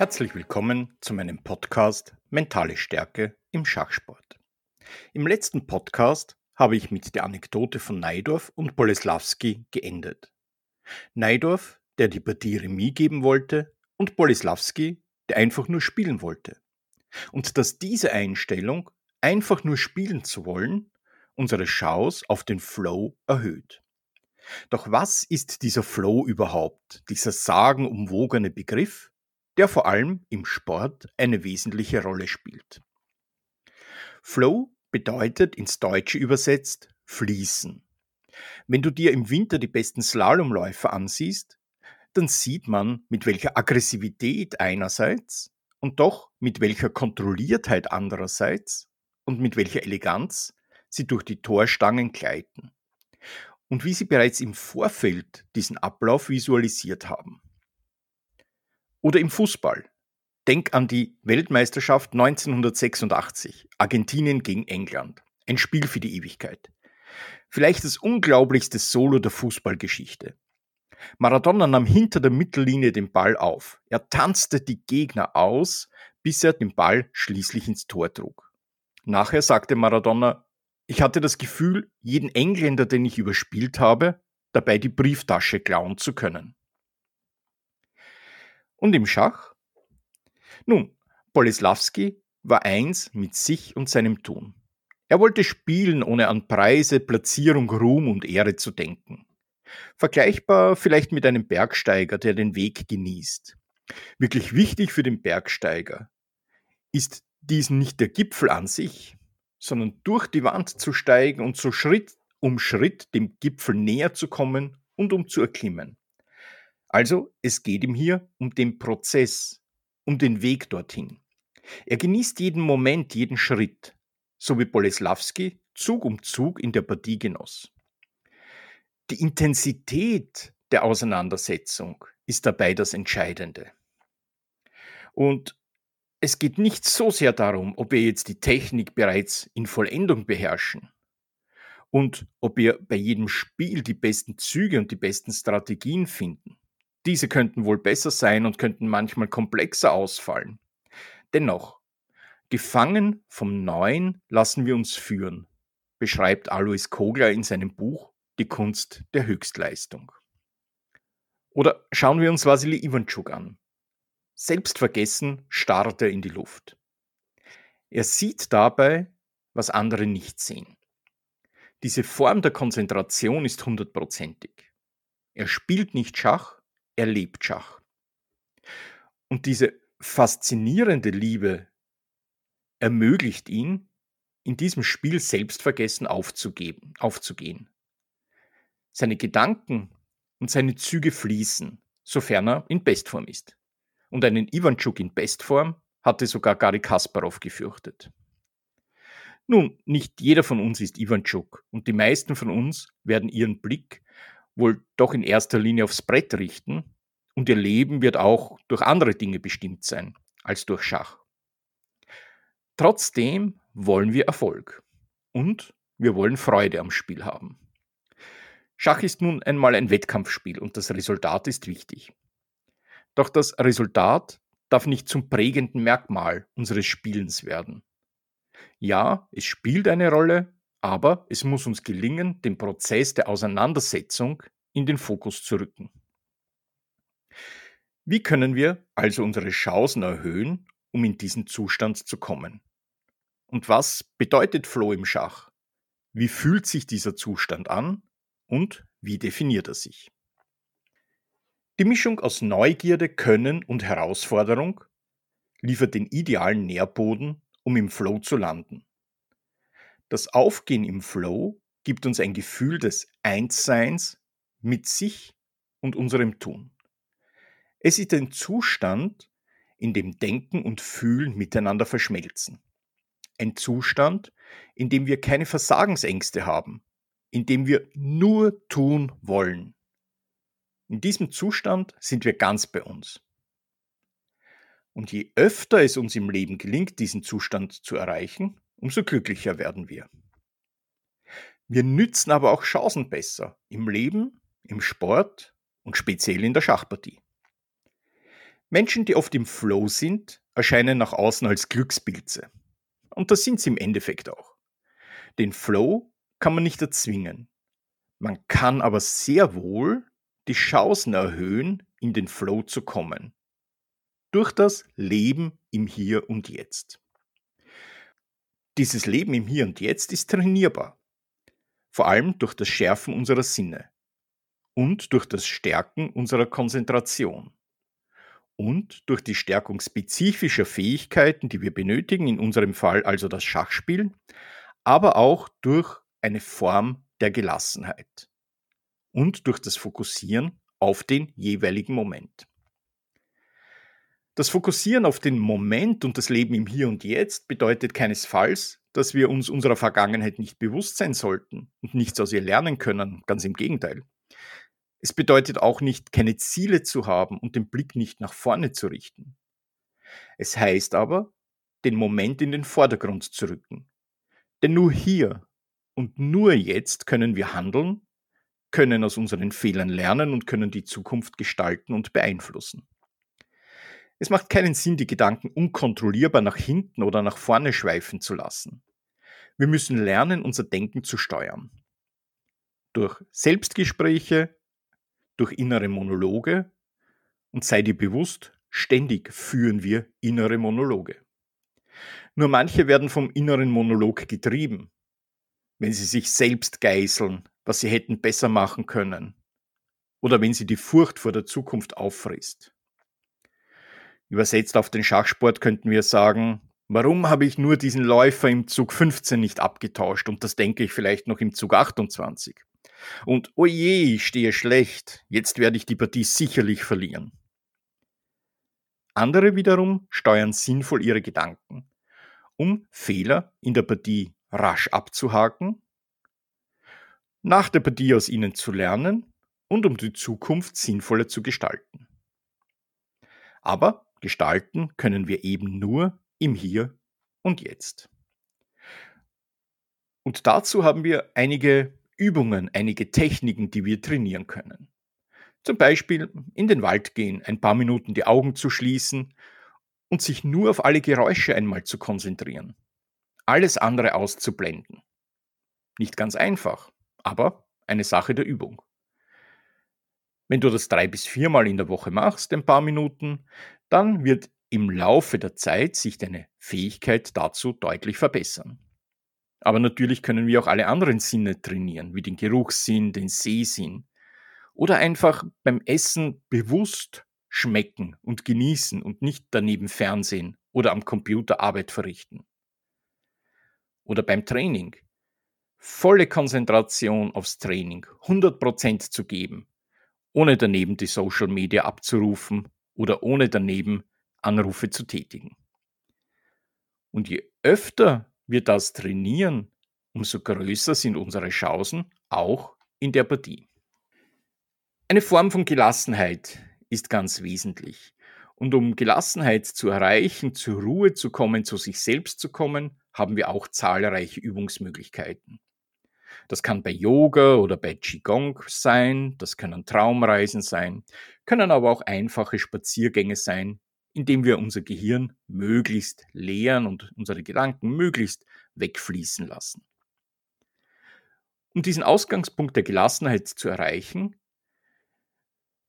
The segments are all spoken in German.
Herzlich willkommen zu meinem Podcast Mentale Stärke im Schachsport. Im letzten Podcast habe ich mit der Anekdote von Neidorf und Boleslawski geendet. Neidorf, der die Partie Remis geben wollte, und Boleslawski, der einfach nur spielen wollte. Und dass diese Einstellung, einfach nur spielen zu wollen, unsere Chance auf den Flow erhöht. Doch was ist dieser Flow überhaupt, dieser sagenumwogene Begriff, der vor allem im Sport eine wesentliche Rolle spielt? Flow bedeutet ins Deutsche übersetzt fließen. Wenn du dir im Winter die besten Slalomläufer ansiehst, dann sieht man, mit welcher Aggressivität einerseits und doch mit welcher Kontrolliertheit andererseits und mit welcher Eleganz sie durch die Torstangen gleiten und wie sie bereits im Vorfeld diesen Ablauf visualisiert haben. Oder im Fußball. Denk an die Weltmeisterschaft 1986, Argentinien gegen England. Ein Spiel für die Ewigkeit. Vielleicht das unglaublichste Solo der Fußballgeschichte. Maradona nahm hinter der Mittellinie den Ball auf. Er tanzte die Gegner aus, bis er den Ball schließlich ins Tor trug. Nachher sagte Maradona, ich hatte das Gefühl, jeden Engländer, den ich überspielt habe, dabei die Brieftasche klauen zu können. Und im Schach? Nun, Boleslawski war eins mit sich und seinem Tun. Er wollte spielen, ohne an Preise, Platzierung, Ruhm und Ehre zu denken. Vergleichbar vielleicht mit einem Bergsteiger, der den Weg genießt. Wirklich wichtig für den Bergsteiger ist dies nicht der Gipfel an sich, sondern durch die Wand zu steigen und so Schritt um Schritt dem Gipfel näher zu kommen und um zu erklimmen. Also es geht ihm hier um den Prozess, um den Weg dorthin. Er genießt jeden Moment, jeden Schritt, so wie Boleslawski Zug um Zug in der Partie genoss. Die Intensität der Auseinandersetzung ist dabei das Entscheidende. Und es geht nicht so sehr darum, ob wir jetzt die Technik bereits in Vollendung beherrschen und ob wir bei jedem Spiel die besten Züge und die besten Strategien finden. Diese könnten wohl besser sein und könnten manchmal komplexer ausfallen. Dennoch, gefangen vom Neuen lassen wir uns führen, beschreibt Alois Kogler in seinem Buch die Kunst der Höchstleistung. Oder schauen wir uns Vasily Ivanchuk an. Selbstvergessen starrt er in die Luft. Er sieht dabei, was andere nicht sehen. Diese Form der Konzentration ist hundertprozentig. Er spielt nicht Schach, er lebt Schach. Und diese faszinierende Liebe ermöglicht ihn, in diesem Spiel Selbstvergessen aufzugeben, aufzugehen. Seine Gedanken und seine Züge fließen, sofern er in Bestform ist. Und einen Ivanchuk in Bestform hatte sogar Gary Kasparov gefürchtet. Nun, nicht jeder von uns ist Ivanchuk und die meisten von uns werden ihren Blick wohl doch in erster Linie aufs Brett richten und ihr Leben wird auch durch andere Dinge bestimmt sein als durch Schach. Trotzdem wollen wir Erfolg und wir wollen Freude am Spiel haben. Schach ist nun einmal ein Wettkampfspiel und das Resultat ist wichtig. Doch das Resultat darf nicht zum prägenden Merkmal unseres Spielens werden. Ja, es spielt eine Rolle, aber es muss uns gelingen, den Prozess der Auseinandersetzung in den Fokus zu rücken. Wie können wir also unsere Chancen erhöhen, um in diesen Zustand zu kommen? Und was bedeutet Flow im Schach? Wie fühlt sich dieser Zustand an und wie definiert er sich? Die Mischung aus Neugierde, Können und Herausforderung liefert den idealen Nährboden, um im Flow zu landen. Das Aufgehen im Flow gibt uns ein Gefühl des Einsseins mit sich und unserem Tun. Es ist ein Zustand, in dem Denken und Fühlen miteinander verschmelzen. Ein Zustand, in dem wir keine Versagensängste haben, in dem wir nur tun wollen. In diesem Zustand sind wir ganz bei uns. Und je öfter es uns im Leben gelingt, diesen Zustand zu erreichen, umso glücklicher werden wir. Wir nützen aber auch Chancen besser im Leben, im Sport und speziell in der Schachpartie. Menschen, die oft im Flow sind, erscheinen nach außen als Glückspilze. Und das sind sie im Endeffekt auch. Den Flow kann man nicht erzwingen. Man kann aber sehr wohl die Chancen erhöhen, in den Flow zu kommen. Durch das Leben im Hier und Jetzt. Dieses Leben im Hier und Jetzt ist trainierbar. Vor allem durch das Schärfen unserer Sinne und durch das Stärken unserer Konzentration und durch die Stärkung spezifischer Fähigkeiten, die wir benötigen, in unserem Fall also das Schachspielen, aber auch durch eine Form der Gelassenheit und durch das Fokussieren auf den jeweiligen Moment. Das Fokussieren auf den Moment und das Leben im Hier und Jetzt bedeutet keinesfalls, dass wir uns unserer Vergangenheit nicht bewusst sein sollten und nichts aus ihr lernen können, ganz im Gegenteil. Es bedeutet auch nicht, keine Ziele zu haben und den Blick nicht nach vorne zu richten. Es heißt aber, den Moment in den Vordergrund zu rücken. Denn nur hier und nur jetzt können wir handeln, können aus unseren Fehlern lernen und können die Zukunft gestalten und beeinflussen. Es macht keinen Sinn, die Gedanken unkontrollierbar nach hinten oder nach vorne schweifen zu lassen. Wir müssen lernen, unser Denken zu steuern. Durch Selbstgespräche, durch innere Monologe und sei dir bewusst, ständig führen wir innere Monologe. Nur manche werden vom inneren Monolog getrieben, wenn sie sich selbst geißeln, was sie hätten besser machen können, oder wenn sie die Furcht vor der Zukunft auffrisst. Übersetzt auf den Schachsport könnten wir sagen, warum habe ich nur diesen Läufer im Zug 15 nicht abgetauscht und das denke ich vielleicht noch im Zug 28. Und oje, oh ich stehe schlecht, jetzt werde ich die Partie sicherlich verlieren. Andere wiederum steuern sinnvoll ihre Gedanken, um Fehler in der Partie rasch abzuhaken, nach der Partie aus ihnen zu lernen und um die Zukunft sinnvoller zu gestalten. Aber gestalten können wir eben nur im Hier und Jetzt. Und dazu haben wir einige Übungen, einige Techniken, die wir trainieren können. Zum Beispiel in den Wald gehen, ein paar Minuten die Augen zu schließen und sich nur auf alle Geräusche einmal zu konzentrieren. Alles andere auszublenden. Nicht ganz einfach, aber eine Sache der Übung. Wenn du das drei bis viermal in der Woche machst, ein paar Minuten, dann wird im Laufe der Zeit sich deine Fähigkeit dazu deutlich verbessern. Aber natürlich können wir auch alle anderen Sinne trainieren, wie den Geruchssinn, den Sehsinn. Oder einfach beim Essen bewusst schmecken und genießen und nicht daneben Fernsehen oder am Computer Arbeit verrichten. Oder beim Training. Volle Konzentration aufs Training, 100% zu geben, ohne daneben die Social Media abzurufen oder ohne daneben Anrufe zu tätigen. Und je öfter wir das trainieren, umso größer sind unsere Chancen auch in der Partie. Eine Form von Gelassenheit ist ganz wesentlich. Und um Gelassenheit zu erreichen, zur Ruhe zu kommen, zu sich selbst zu kommen, haben wir auch zahlreiche Übungsmöglichkeiten. Das kann bei Yoga oder bei Qigong sein, das können Traumreisen sein, können aber auch einfache Spaziergänge sein, indem wir unser Gehirn möglichst leeren und unsere Gedanken möglichst wegfließen lassen. Um diesen Ausgangspunkt der Gelassenheit zu erreichen,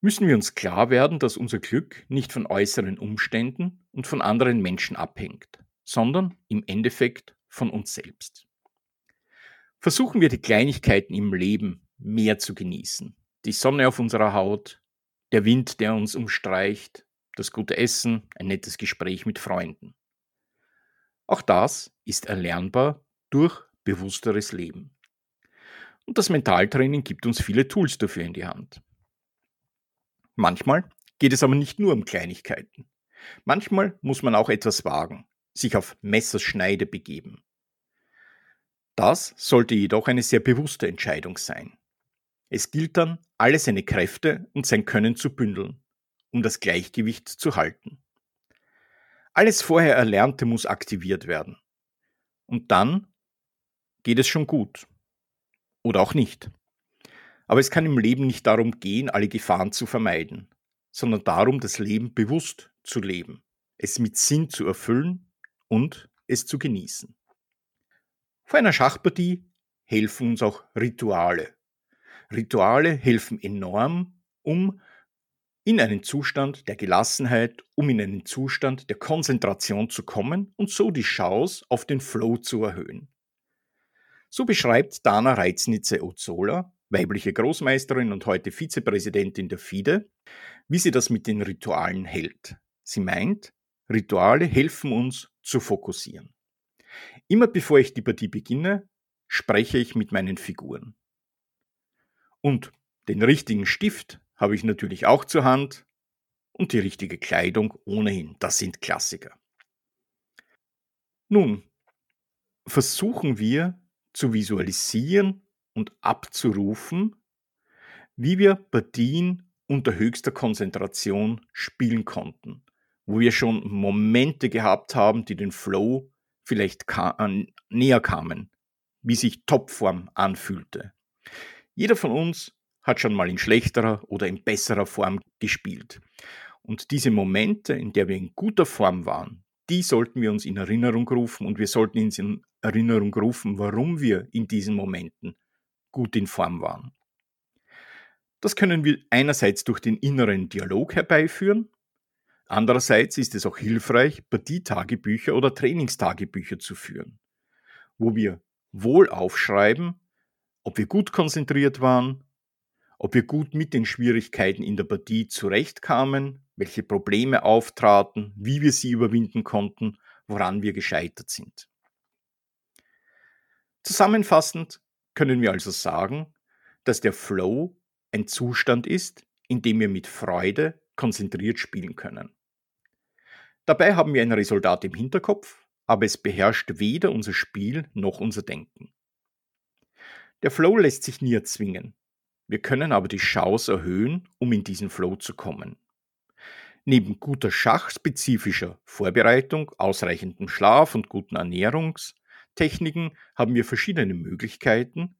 müssen wir uns klar werden, dass unser Glück nicht von äußeren Umständen und von anderen Menschen abhängt, sondern im Endeffekt von uns selbst. Versuchen wir die Kleinigkeiten im Leben mehr zu genießen. Die Sonne auf unserer Haut, der Wind, der uns umstreicht, das gute Essen, ein nettes Gespräch mit Freunden. Auch das ist erlernbar durch bewussteres Leben. Und das Mentaltraining gibt uns viele Tools dafür in die Hand. Manchmal geht es aber nicht nur um Kleinigkeiten. Manchmal muss man auch etwas wagen, sich auf Messerschneide begeben. Das sollte jedoch eine sehr bewusste Entscheidung sein. Es gilt dann, alle seine Kräfte und sein Können zu bündeln um das Gleichgewicht zu halten. Alles vorher Erlernte muss aktiviert werden. Und dann geht es schon gut. Oder auch nicht. Aber es kann im Leben nicht darum gehen, alle Gefahren zu vermeiden, sondern darum, das Leben bewusst zu leben, es mit Sinn zu erfüllen und es zu genießen. Vor einer Schachpartie helfen uns auch Rituale. Rituale helfen enorm, um in einen Zustand der Gelassenheit, um in einen Zustand der Konzentration zu kommen und so die Chance auf den Flow zu erhöhen. So beschreibt Dana Reiznitze-Ozola, weibliche Großmeisterin und heute Vizepräsidentin der FIDE, wie sie das mit den Ritualen hält. Sie meint, Rituale helfen uns zu fokussieren. Immer bevor ich die Partie beginne, spreche ich mit meinen Figuren. Und den richtigen Stift habe ich natürlich auch zur Hand und die richtige Kleidung ohnehin. Das sind Klassiker. Nun, versuchen wir zu visualisieren und abzurufen, wie wir Partien unter höchster Konzentration spielen konnten, wo wir schon Momente gehabt haben, die den Flow vielleicht ka näher kamen, wie sich Topform anfühlte. Jeder von uns hat schon mal in schlechterer oder in besserer Form gespielt. Und diese Momente, in der wir in guter Form waren, die sollten wir uns in Erinnerung rufen und wir sollten uns in Erinnerung rufen, warum wir in diesen Momenten gut in Form waren. Das können wir einerseits durch den inneren Dialog herbeiführen, andererseits ist es auch hilfreich, Partietagebücher oder Trainingstagebücher zu führen, wo wir wohl aufschreiben, ob wir gut konzentriert waren, ob wir gut mit den Schwierigkeiten in der Partie zurechtkamen, welche Probleme auftraten, wie wir sie überwinden konnten, woran wir gescheitert sind. Zusammenfassend können wir also sagen, dass der Flow ein Zustand ist, in dem wir mit Freude konzentriert spielen können. Dabei haben wir ein Resultat im Hinterkopf, aber es beherrscht weder unser Spiel noch unser Denken. Der Flow lässt sich nie erzwingen. Wir können aber die Chance erhöhen, um in diesen Flow zu kommen. Neben guter schachspezifischer Vorbereitung, ausreichendem Schlaf und guten Ernährungstechniken haben wir verschiedene Möglichkeiten,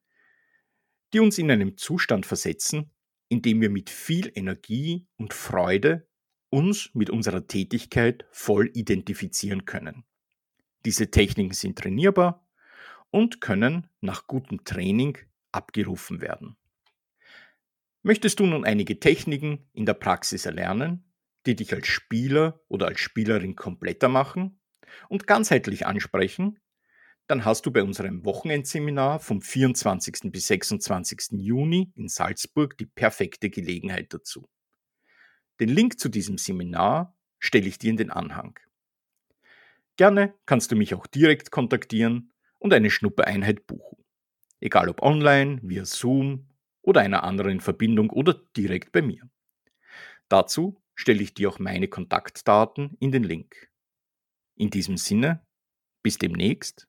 die uns in einen Zustand versetzen, in dem wir mit viel Energie und Freude uns mit unserer Tätigkeit voll identifizieren können. Diese Techniken sind trainierbar und können nach gutem Training abgerufen werden. Möchtest du nun einige Techniken in der Praxis erlernen, die dich als Spieler oder als Spielerin kompletter machen und ganzheitlich ansprechen, dann hast du bei unserem Wochenendseminar vom 24. bis 26. Juni in Salzburg die perfekte Gelegenheit dazu. Den Link zu diesem Seminar stelle ich dir in den Anhang. Gerne kannst du mich auch direkt kontaktieren und eine Schnuppereinheit buchen. Egal ob online, via Zoom oder einer anderen Verbindung oder direkt bei mir. Dazu stelle ich dir auch meine Kontaktdaten in den Link. In diesem Sinne, bis demnächst